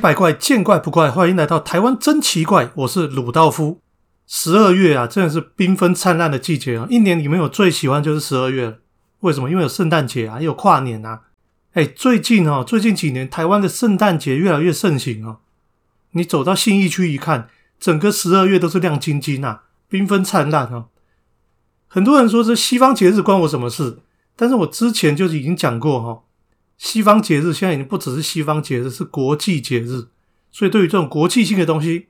百怪，见怪不怪，欢迎来到台湾真奇怪。我是鲁道夫。十二月啊，真的是缤纷灿烂的季节啊！一年里面我最喜欢就是十二月了。为什么？因为有圣诞节啊，也有跨年啊。哎，最近哦，最近几年台湾的圣诞节越来越盛行哦。你走到信义区一看，整个十二月都是亮晶晶啊，缤纷灿烂啊。很多人说这西方节日关我什么事？但是我之前就是已经讲过哈。西方节日现在已经不只是西方节日，是国际节日。所以对于这种国际性的东西，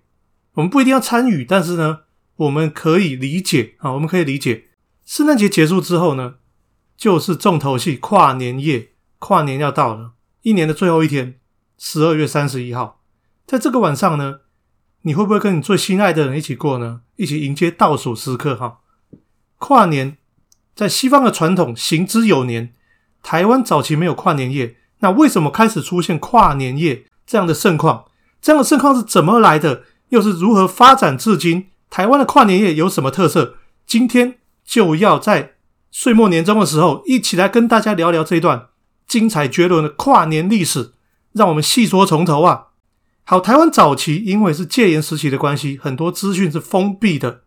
我们不一定要参与，但是呢，我们可以理解啊，我们可以理解。圣诞节结束之后呢，就是重头戏跨年夜，跨年要到了，一年的最后一天，十二月三十一号，在这个晚上呢，你会不会跟你最心爱的人一起过呢？一起迎接倒数时刻哈？跨年在西方的传统行之有年。台湾早期没有跨年夜，那为什么开始出现跨年夜这样的盛况？这样的盛况是怎么来的？又是如何发展至今？台湾的跨年夜有什么特色？今天就要在岁末年终的时候，一起来跟大家聊聊这一段精彩绝伦的跨年历史。让我们细说从头啊！好，台湾早期因为是戒严时期的关系，很多资讯是封闭的，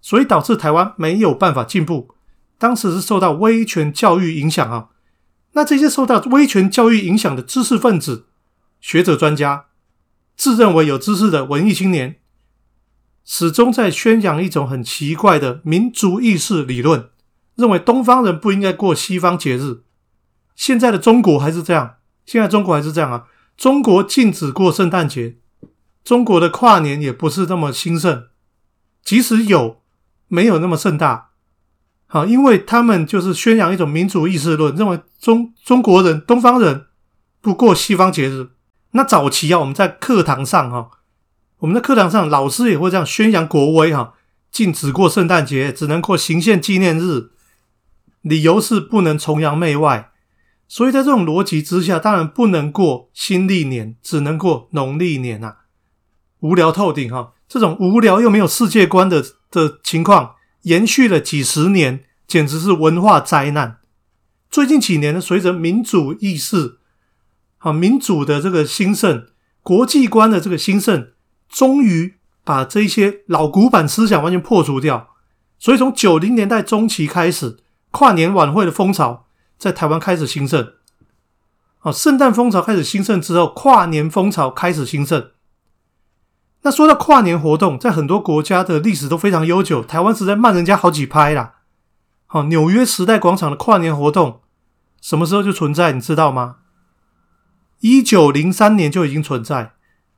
所以导致台湾没有办法进步。当时是受到威权教育影响啊。那这些受到威权教育影响的知识分子、学者、专家，自认为有知识的文艺青年，始终在宣扬一种很奇怪的民族意识理论，认为东方人不应该过西方节日。现在的中国还是这样，现在中国还是这样啊！中国禁止过圣诞节，中国的跨年也不是那么兴盛，即使有，没有那么盛大。好，因为他们就是宣扬一种民主意识论，认为中中国人、东方人不过西方节日。那早期啊，我们在课堂上哈，我们的课堂上老师也会这样宣扬国威哈，禁止过圣诞节，只能过行宪纪念日，理由是不能崇洋媚外。所以在这种逻辑之下，当然不能过新历年，只能过农历年啊，无聊透顶哈！这种无聊又没有世界观的的情况。延续了几十年，简直是文化灾难。最近几年呢，随着民主意识、啊民主的这个兴盛，国际观的这个兴盛，终于把这些老古板思想完全破除掉。所以从九零年代中期开始，跨年晚会的风潮在台湾开始兴盛。啊，圣诞风潮开始兴盛之后，跨年风潮开始兴盛。那说到跨年活动，在很多国家的历史都非常悠久，台湾实在慢人家好几拍啦。好，纽约时代广场的跨年活动什么时候就存在？你知道吗？一九零三年就已经存在。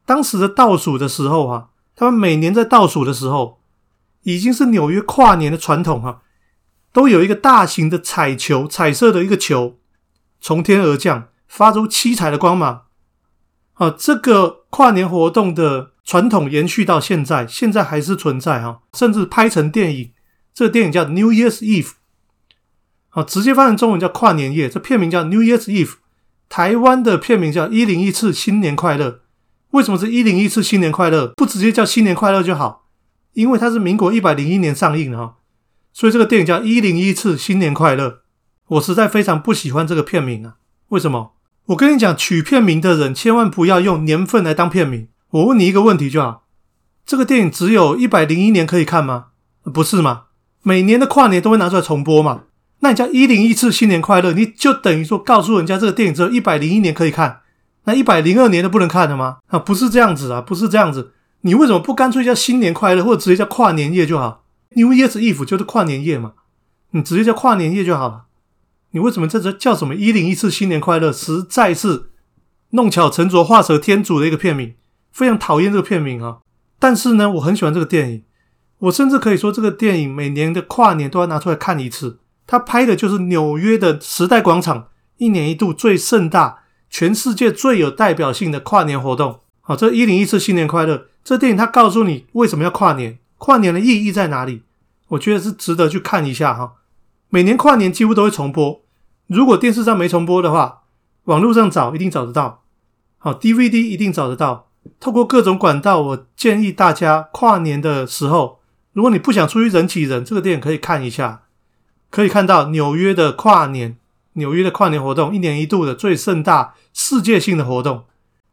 当时的倒数的时候啊，他们每年在倒数的时候，已经是纽约跨年的传统哈，都有一个大型的彩球，彩色的一个球从天而降，发出七彩的光芒。啊，这个跨年活动的。传统延续到现在，现在还是存在哈，甚至拍成电影。这个电影叫《New Year's Eve》，好，直接翻成中文叫《跨年夜》。这片名叫《New Year's Eve》，台湾的片名叫《一零一次新年快乐》。为什么是一零一次新年快乐？不直接叫新年快乐就好？因为它是民国一百零一年上映的哈，所以这个电影叫《一零一次新年快乐》。我实在非常不喜欢这个片名啊！为什么？我跟你讲，取片名的人千万不要用年份来当片名。我问你一个问题就好：这个电影只有一百零一年可以看吗？不是吗？每年的跨年都会拿出来重播嘛？那你叫一零一次新年快乐，你就等于说告诉人家这个电影只有一百零一年可以看，那一百零二年都不能看了吗？啊，不是这样子啊，不是这样子。你为什么不干脆叫新年快乐，或者直接叫跨年夜就好？New Year's Eve 就是跨年夜嘛，你直接叫跨年夜就好了。你为什么这这叫什么一零一次新年快乐？实在是弄巧成拙、画蛇添足的一个片名。非常讨厌这个片名啊！但是呢，我很喜欢这个电影。我甚至可以说，这个电影每年的跨年都要拿出来看一次。它拍的就是纽约的时代广场，一年一度最盛大、全世界最有代表性的跨年活动。好，这一零一次新年快乐。这电影它告诉你为什么要跨年，跨年的意义在哪里？我觉得是值得去看一下哈。每年跨年几乎都会重播，如果电视上没重播的话，网络上找一定找得到。好，DVD 一定找得到。透过各种管道，我建议大家跨年的时候，如果你不想出去人挤人，这个电影可以看一下。可以看到纽约的跨年，纽约的跨年活动，一年一度的最盛大世界性的活动，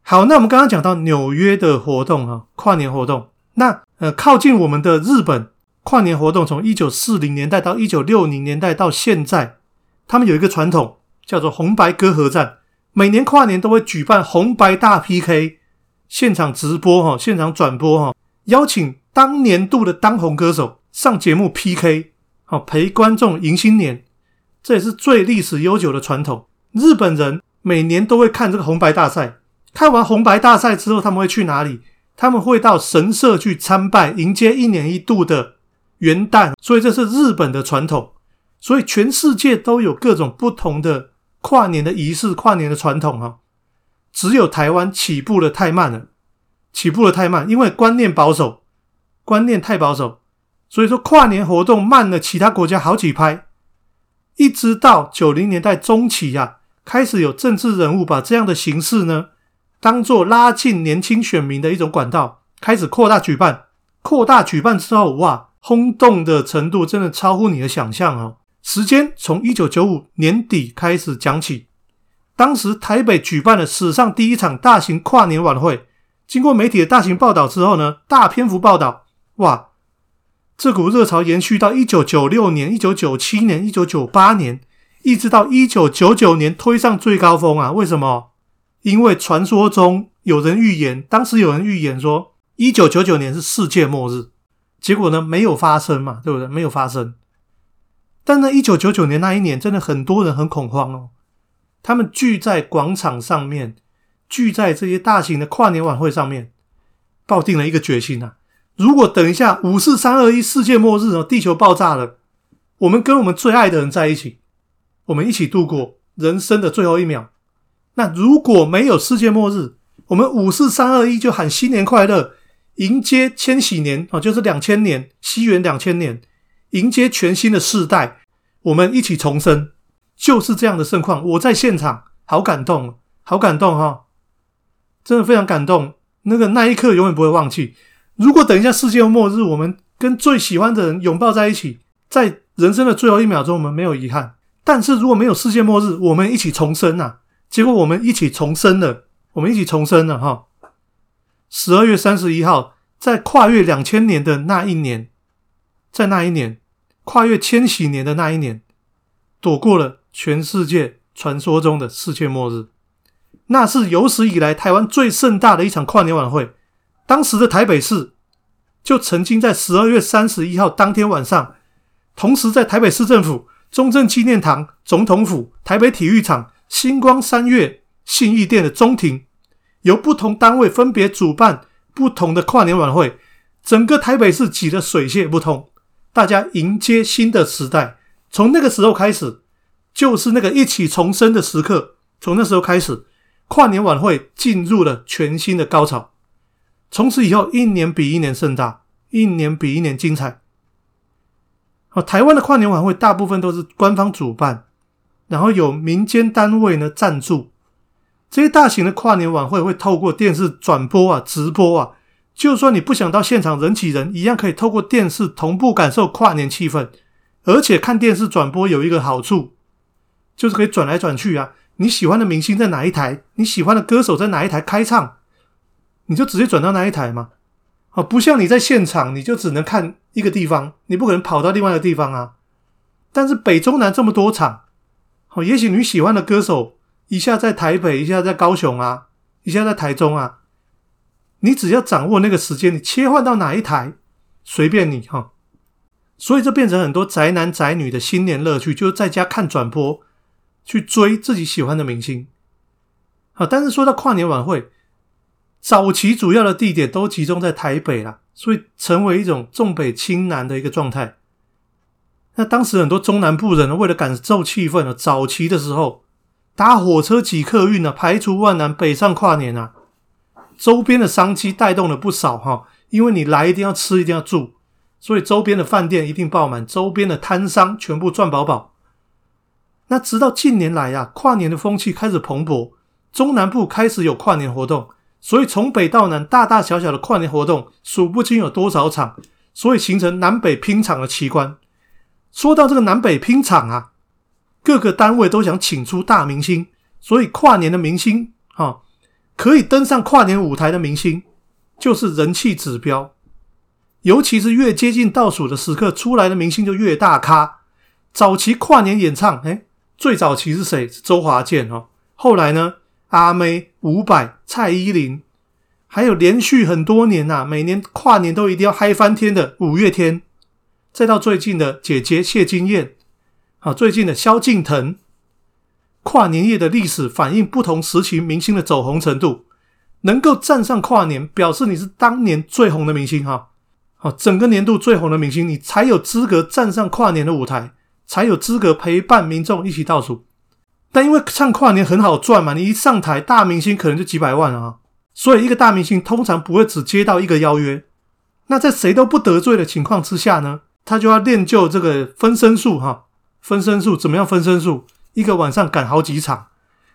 好，那我们刚刚讲到纽约的活动啊，跨年活动。那呃，靠近我们的日本跨年活动，从一九四零年代到一九六零年代到现在，他们有一个传统叫做红白歌合战，每年跨年都会举办红白大 PK，现场直播哈，现场转播哈，邀请当年度的当红歌手上节目 PK，好陪观众迎新年，这也是最历史悠久的传统。日本人每年都会看这个红白大赛，看完红白大赛之后，他们会去哪里？他们会到神社去参拜，迎接一年一度的元旦，所以这是日本的传统。所以全世界都有各种不同的跨年的仪式、跨年的传统哈。只有台湾起步的太慢了，起步的太慢，因为观念保守，观念太保守，所以说跨年活动慢了其他国家好几拍。一直到九零年代中期呀，开始有政治人物把这样的形式呢。当做拉近年轻选民的一种管道，开始扩大举办。扩大举办之后，哇，轰动的程度真的超乎你的想象哦！时间从一九九五年底开始讲起，当时台北举办了史上第一场大型跨年晚会。经过媒体的大型报道之后呢，大篇幅报道，哇，这股热潮延续到一九九六年、一九九七年、一九九八年，一直到一九九九年推上最高峰啊！为什么？因为传说中有人预言，当时有人预言说，一九九九年是世界末日，结果呢没有发生嘛，对不对？没有发生。但呢，一九九九年那一年，真的很多人很恐慌哦，他们聚在广场上面，聚在这些大型的跨年晚会上面，抱定了一个决心啊：如果等一下五四三二一世界末日哦，地球爆炸了，我们跟我们最爱的人在一起，我们一起度过人生的最后一秒。那如果没有世界末日，我们五四三二一就喊新年快乐，迎接千禧年啊，就是两千年，西元两千年，迎接全新的世代，我们一起重生，就是这样的盛况。我在现场，好感动，好感动哈，真的非常感动。那个那一刻永远不会忘记。如果等一下世界末日，我们跟最喜欢的人拥抱在一起，在人生的最后一秒钟，我们没有遗憾。但是如果没有世界末日，我们一起重生啊！结果我们一起重生了，我们一起重生了哈！十二月三十一号，在跨越两千年的那一年，在那一年跨越千禧年的那一年，躲过了全世界传说中的世界末日。那是有史以来台湾最盛大的一场跨年晚会。当时的台北市就曾经在十二月三十一号当天晚上，同时在台北市政府、中正纪念堂、总统府、台北体育场。星光三月信义店的中庭，由不同单位分别主办不同的跨年晚会，整个台北市挤得水泄不通。大家迎接新的时代，从那个时候开始，就是那个一起重生的时刻。从那时候开始，跨年晚会进入了全新的高潮。从此以后，一年比一年盛大，一年比一年精彩。好，台湾的跨年晚会大部分都是官方主办。然后有民间单位呢赞助这些大型的跨年晚会，会透过电视转播啊、直播啊。就算你不想到现场人挤人，一样可以透过电视同步感受跨年气氛。而且看电视转播有一个好处，就是可以转来转去啊。你喜欢的明星在哪一台？你喜欢的歌手在哪一台开唱？你就直接转到那一台嘛。啊，不像你在现场，你就只能看一个地方，你不可能跑到另外一个地方啊。但是北中南这么多场。好，也许你喜欢的歌手一下在台北，一下在高雄啊，一下在台中啊，你只要掌握那个时间，你切换到哪一台，随便你哈。所以这变成很多宅男宅女的新年乐趣，就是在家看转播，去追自己喜欢的明星。好，但是说到跨年晚会，早期主要的地点都集中在台北啦，所以成为一种重北轻南的一个状态。那当时很多中南部人呢，为了感受气氛呢，早期的时候搭火车挤客运呢，排除万难北上跨年啊。周边的商机带动了不少哈，因为你来一定要吃，一定要住，所以周边的饭店一定爆满，周边的摊商全部赚饱饱。那直到近年来呀，跨年的风气开始蓬勃，中南部开始有跨年活动，所以从北到南，大大小小的跨年活动数不清有多少场，所以形成南北拼场的奇观。说到这个南北拼场啊，各个单位都想请出大明星，所以跨年的明星啊，可以登上跨年舞台的明星，就是人气指标。尤其是越接近倒数的时刻，出来的明星就越大咖。早期跨年演唱，哎，最早期是谁？是周华健哦。后来呢，阿妹、伍佰、蔡依林，还有连续很多年呐，每年跨年都一定要嗨翻天的五月天。再到最近的姐姐谢金燕，啊，最近的萧敬腾。跨年夜的历史反映不同时期明星的走红程度，能够站上跨年，表示你是当年最红的明星哈。好，整个年度最红的明星，你才有资格站上跨年的舞台，才有资格陪伴民众一起倒数。但因为唱跨年很好赚嘛，你一上台，大明星可能就几百万啊，所以一个大明星通常不会只接到一个邀约。那在谁都不得罪的情况之下呢，他就要练就这个分身术哈。分身术怎么样？分身术一个晚上赶好几场，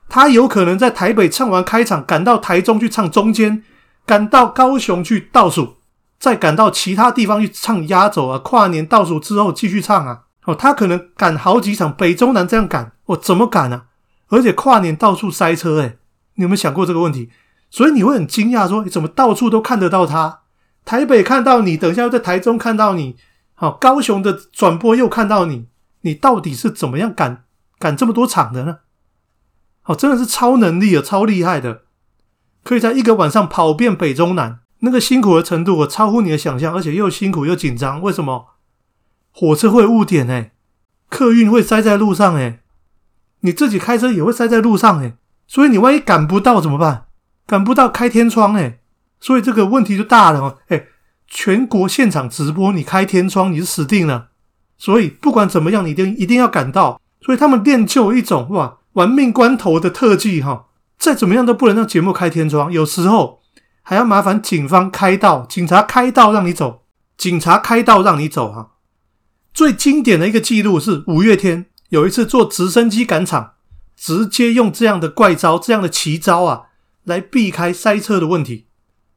他有可能在台北唱完开场，赶到台中去唱中间，赶到高雄去倒数。再赶到其他地方去唱压轴啊，跨年倒数之后继续唱啊。哦，他可能赶好几场，北中南这样赶，我怎么赶呢？而且跨年到处塞车，诶你有没有想过这个问题？所以你会很惊讶，说怎么到处都看得到他？台北看到你，等一下又在台中看到你，好，高雄的转播又看到你，你到底是怎么样赶赶这么多场的呢？哦，真的是超能力啊，超厉害的，可以在一个晚上跑遍北中南。那个辛苦的程度，我超乎你的想象，而且又辛苦又紧张。为什么？火车会误点哎，客运会塞在路上哎，你自己开车也会塞在路上哎，所以你万一赶不到怎么办？赶不到开天窗哎，所以这个问题就大了哦哎，全国现场直播你开天窗你是死定了。所以不管怎么样，你一定一定要赶到。所以他们练就一种哇，玩命关头的特技哈，再怎么样都不能让节目开天窗，有时候。还要麻烦警方开道，警察开道让你走，警察开道让你走哈。最经典的一个记录是五月天有一次坐直升机赶场，直接用这样的怪招、这样的奇招啊，来避开塞车的问题，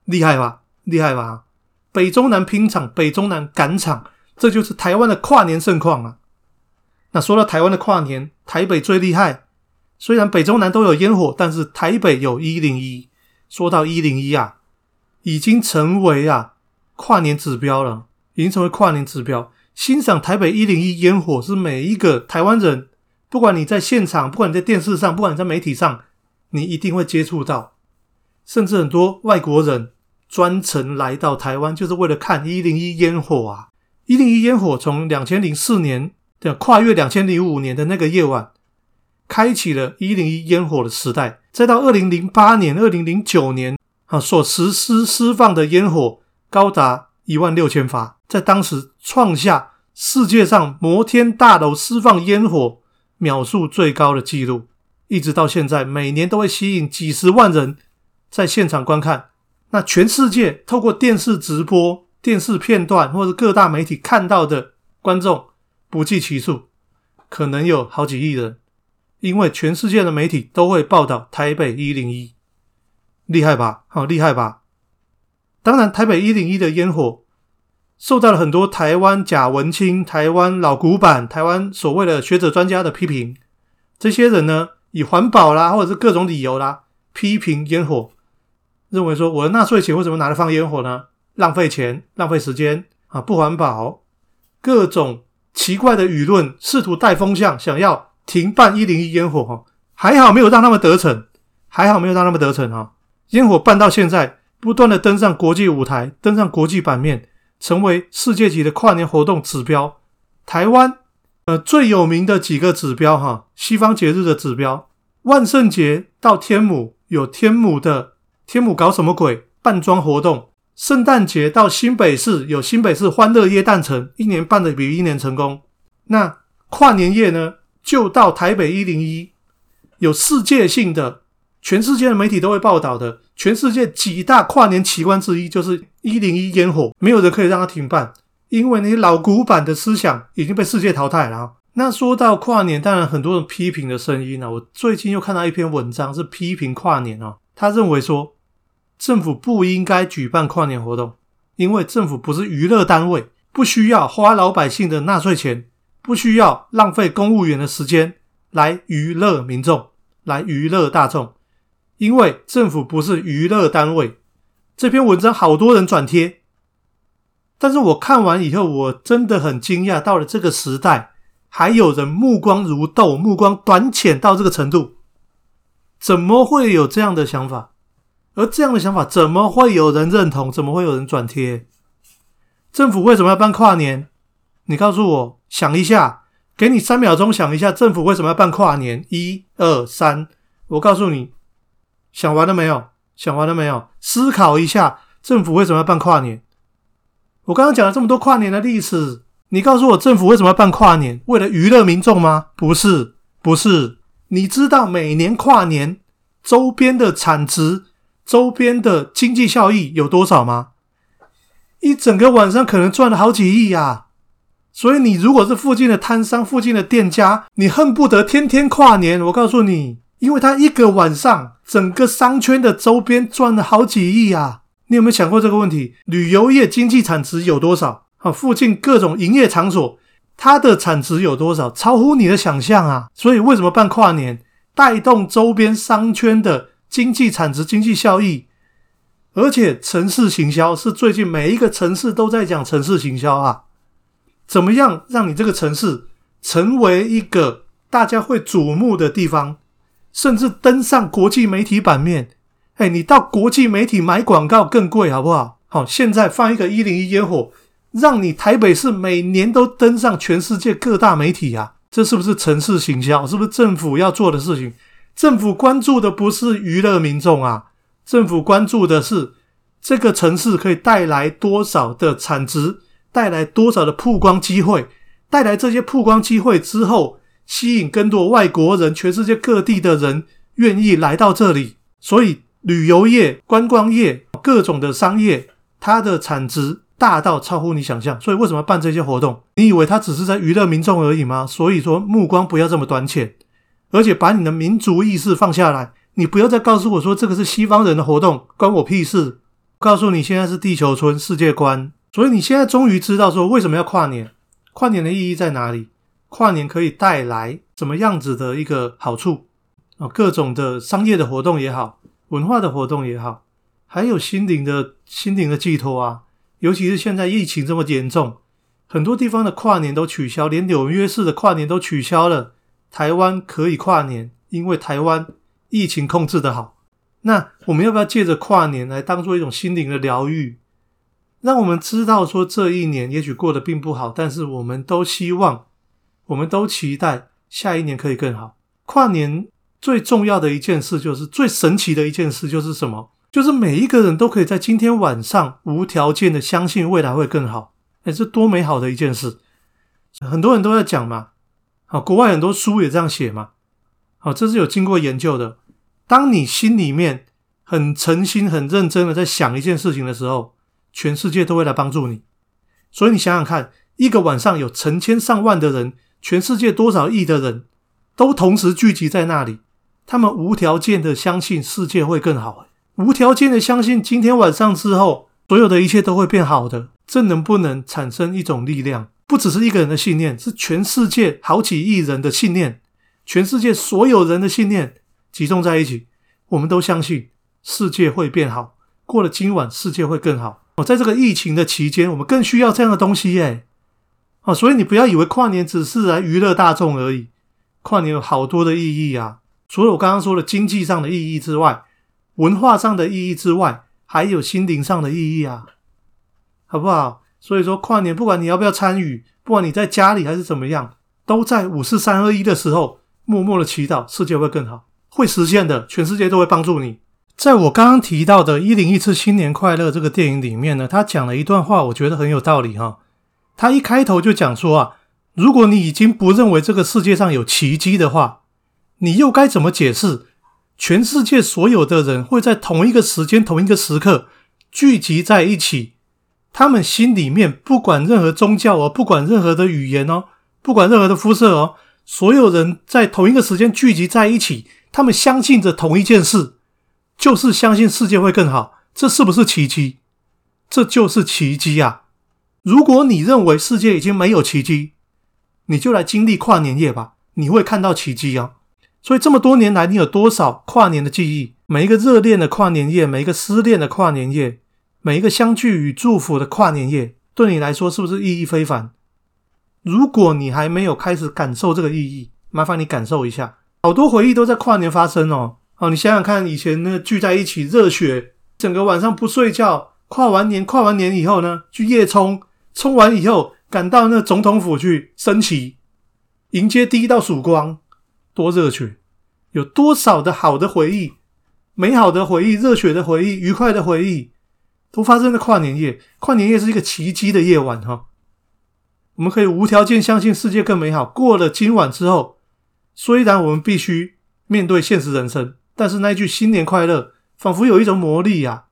厉害吧？厉害吧？北中南拼场，北中南赶场，这就是台湾的跨年盛况啊。那说到台湾的跨年，台北最厉害，虽然北中南都有烟火，但是台北有一零一。说到一零一啊，已经成为啊跨年指标了，已经成为跨年指标。欣赏台北一零一烟火是每一个台湾人，不管你在现场，不管你在电视上，不管你在媒体上，你一定会接触到。甚至很多外国人专程来到台湾，就是为了看一零一烟火啊！一零一烟火从两千零四年的跨越两千零五年的那个夜晚。开启了一零一烟火的时代，再到二零零八年、二零零九年啊，所实施释放的烟火高达一万六千发，在当时创下世界上摩天大楼释放烟火秒数最高的纪录，一直到现在，每年都会吸引几十万人在现场观看。那全世界透过电视直播、电视片段或者各大媒体看到的观众不计其数，可能有好几亿人。因为全世界的媒体都会报道台北一零一，厉害吧？好厉害吧？当然，台北一零一的烟火受到了很多台湾假文青、台湾老古板、台湾所谓的学者专家的批评。这些人呢，以环保啦，或者是各种理由啦，批评烟火，认为说我的纳税钱为什么拿来放烟火呢？浪费钱、浪费时间啊，不环保，各种奇怪的舆论，试图带风向，想要。停办一零一烟火哈，还好没有让他们得逞，还好没有让他们得逞哈。烟火办到现在，不断的登上国际舞台，登上国际版面，成为世界级的跨年活动指标。台湾呃最有名的几个指标哈，西方节日的指标，万圣节到天母有天母的天母搞什么鬼扮装活动，圣诞节到新北市有新北市欢乐夜诞城，一年办的比一年成功。那跨年夜呢？就到台北一零一，有世界性的，全世界的媒体都会报道的，全世界几大跨年奇观之一就是一零一烟火，没有人可以让它停办，因为那些老古板的思想已经被世界淘汰了。那说到跨年，当然很多人批评的声音呢，我最近又看到一篇文章是批评跨年哦，他认为说政府不应该举办跨年活动，因为政府不是娱乐单位，不需要花老百姓的纳税钱。不需要浪费公务员的时间来娱乐民众，来娱乐大众。因为政府不是娱乐单位。这篇文章好多人转贴，但是我看完以后，我真的很惊讶，到了这个时代，还有人目光如豆，目光短浅到这个程度，怎么会有这样的想法？而这样的想法，怎么会有人认同？怎么会有人转贴？政府为什么要办跨年？你告诉我，想一下，给你三秒钟想一下，政府为什么要办跨年？一二三，我告诉你，想完了没有？想完了没有？思考一下，政府为什么要办跨年？我刚刚讲了这么多跨年的历史，你告诉我，政府为什么要办跨年？为了娱乐民众吗？不是，不是。你知道每年跨年周边的产值、周边的经济效益有多少吗？一整个晚上可能赚了好几亿呀！所以你如果是附近的摊商、附近的店家，你恨不得天天跨年。我告诉你，因为他一个晚上。整个商圈的周边赚了好几亿啊！你有没有想过这个问题？旅游业经济产值有多少？啊，附近各种营业场所，它的产值有多少？超乎你的想象啊！所以为什么办跨年，带动周边商圈的经济产值、经济效益？而且城市行销是最近每一个城市都在讲城市行销啊，怎么样让你这个城市成为一个大家会瞩目的地方？甚至登上国际媒体版面，哎，你到国际媒体买广告更贵，好不好？好，现在放一个一零一烟火，让你台北市每年都登上全世界各大媒体啊！这是不是城市行销？是不是政府要做的事情？政府关注的不是娱乐民众啊，政府关注的是这个城市可以带来多少的产值，带来多少的曝光机会，带来这些曝光机会之后。吸引更多外国人，全世界各地的人愿意来到这里，所以旅游业、观光业、各种的商业，它的产值大到超乎你想象。所以为什么办这些活动？你以为它只是在娱乐民众而已吗？所以说目光不要这么短浅，而且把你的民族意识放下来。你不要再告诉我说这个是西方人的活动，关我屁事！告诉你现在是地球村世界观，所以你现在终于知道说为什么要跨年，跨年的意义在哪里？跨年可以带来什么样子的一个好处啊？各种的商业的活动也好，文化的活动也好，还有心灵的心灵的寄托啊。尤其是现在疫情这么严重，很多地方的跨年都取消，连纽约市的跨年都取消了。台湾可以跨年，因为台湾疫情控制的好。那我们要不要借着跨年来当做一种心灵的疗愈，让我们知道说这一年也许过得并不好，但是我们都希望。我们都期待下一年可以更好。跨年最重要的一件事，就是最神奇的一件事，就是什么？就是每一个人都可以在今天晚上无条件的相信未来会更好。哎，这多美好的一件事！很多人都在讲嘛，好，国外很多书也这样写嘛。好，这是有经过研究的。当你心里面很诚心、很认真的在想一件事情的时候，全世界都会来帮助你。所以你想想看，一个晚上有成千上万的人。全世界多少亿的人都同时聚集在那里，他们无条件的相信世界会更好，无条件的相信今天晚上之后所有的一切都会变好的。这能不能产生一种力量？不只是一个人的信念，是全世界好几亿人的信念，全世界所有人的信念集中在一起，我们都相信世界会变好。过了今晚，世界会更好。我，在这个疫情的期间，我们更需要这样的东西耶。啊，所以你不要以为跨年只是来娱乐大众而已，跨年有好多的意义啊！除了我刚刚说的经济上的意义之外，文化上的意义之外，还有心灵上的意义啊，好不好？所以说跨年，不管你要不要参与，不管你在家里还是怎么样，都在五四三二一的时候默默的祈祷，世界会更好，会实现的，全世界都会帮助你。在我刚刚提到的《一零一次新年快乐》这个电影里面呢，他讲了一段话，我觉得很有道理哈。他一开头就讲说啊，如果你已经不认为这个世界上有奇迹的话，你又该怎么解释全世界所有的人会在同一个时间、同一个时刻聚集在一起？他们心里面不管任何宗教哦，不管任何的语言哦，不管任何的肤色哦，所有人在同一个时间聚集在一起，他们相信着同一件事，就是相信世界会更好。这是不是奇迹？这就是奇迹啊！如果你认为世界已经没有奇迹，你就来经历跨年夜吧，你会看到奇迹啊！所以这么多年来，你有多少跨年的记忆？每一个热恋的跨年夜，每一个失恋的跨年夜，每一个相聚与祝福的跨年夜，对你来说是不是意义非凡？如果你还没有开始感受这个意义，麻烦你感受一下，好多回忆都在跨年发生哦。哦，你想想看，以前呢聚在一起热血，整个晚上不睡觉，跨完年，跨完年以后呢去夜冲，冲完以后赶到那总统府去升旗，迎接第一道曙光。多热血！有多少的好的回忆、美好的回忆、热血的回忆、愉快的回忆，都发生在跨年夜。跨年夜是一个奇迹的夜晚，哈！我们可以无条件相信世界更美好。过了今晚之后，虽然我们必须面对现实人生，但是那一句“新年快乐”仿佛有一种魔力呀，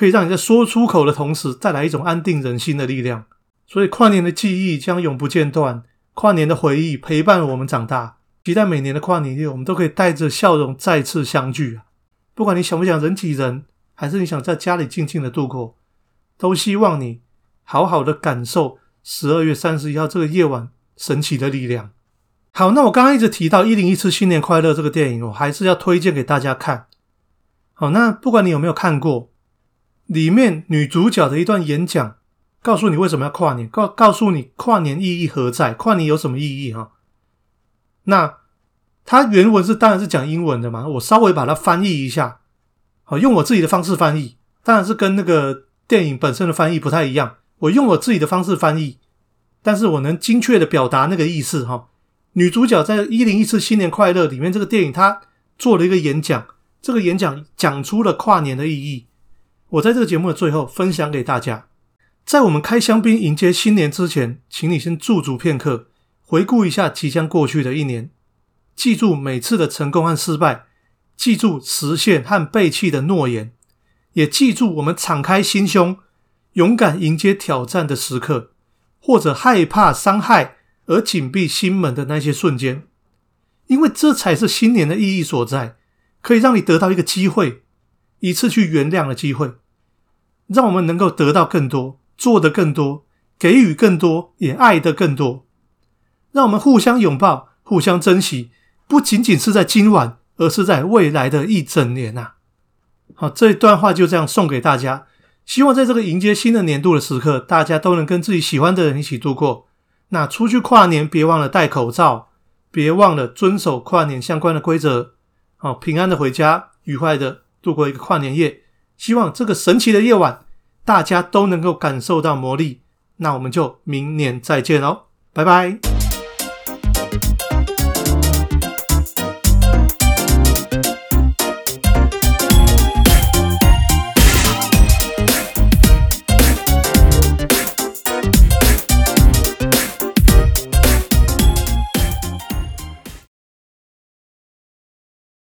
可以让你在说出口的同时，带来一种安定人心的力量。所以，跨年的记忆将永不间断，跨年的回忆陪伴我们长大。期待每年的跨年夜，我们都可以带着笑容再次相聚啊！不管你想不想人挤人，还是你想在家里静静的度过，都希望你好好的感受十二月三十一号这个夜晚神奇的力量。好，那我刚刚一直提到《一零一次新年快乐》这个电影，我还是要推荐给大家看。好，那不管你有没有看过，里面女主角的一段演讲，告诉你为什么要跨年，告告诉你跨年意义何在，跨年有什么意义哈？那它原文是当然是讲英文的嘛，我稍微把它翻译一下，好，用我自己的方式翻译，当然是跟那个电影本身的翻译不太一样。我用我自己的方式翻译，但是我能精确的表达那个意思哈。女主角在一零一次新年快乐里面这个电影，她做了一个演讲，这个演讲讲出了跨年的意义。我在这个节目的最后分享给大家，在我们开香槟迎接新年之前，请你先驻足片刻。回顾一下即将过去的一年，记住每次的成功和失败，记住实现和背弃的诺言，也记住我们敞开心胸、勇敢迎接挑战的时刻，或者害怕伤害而紧闭心门的那些瞬间，因为这才是新年的意义所在，可以让你得到一个机会，一次去原谅的机会，让我们能够得到更多，做得更多，给予更多，也爱得更多。让我们互相拥抱，互相珍惜，不仅仅是在今晚，而是在未来的一整年呐！好，这一段话就这样送给大家。希望在这个迎接新的年度的时刻，大家都能跟自己喜欢的人一起度过。那出去跨年，别忘了戴口罩，别忘了遵守跨年相关的规则。好，平安的回家，愉快的度过一个跨年夜。希望这个神奇的夜晚，大家都能够感受到魔力。那我们就明年再见喽，拜拜。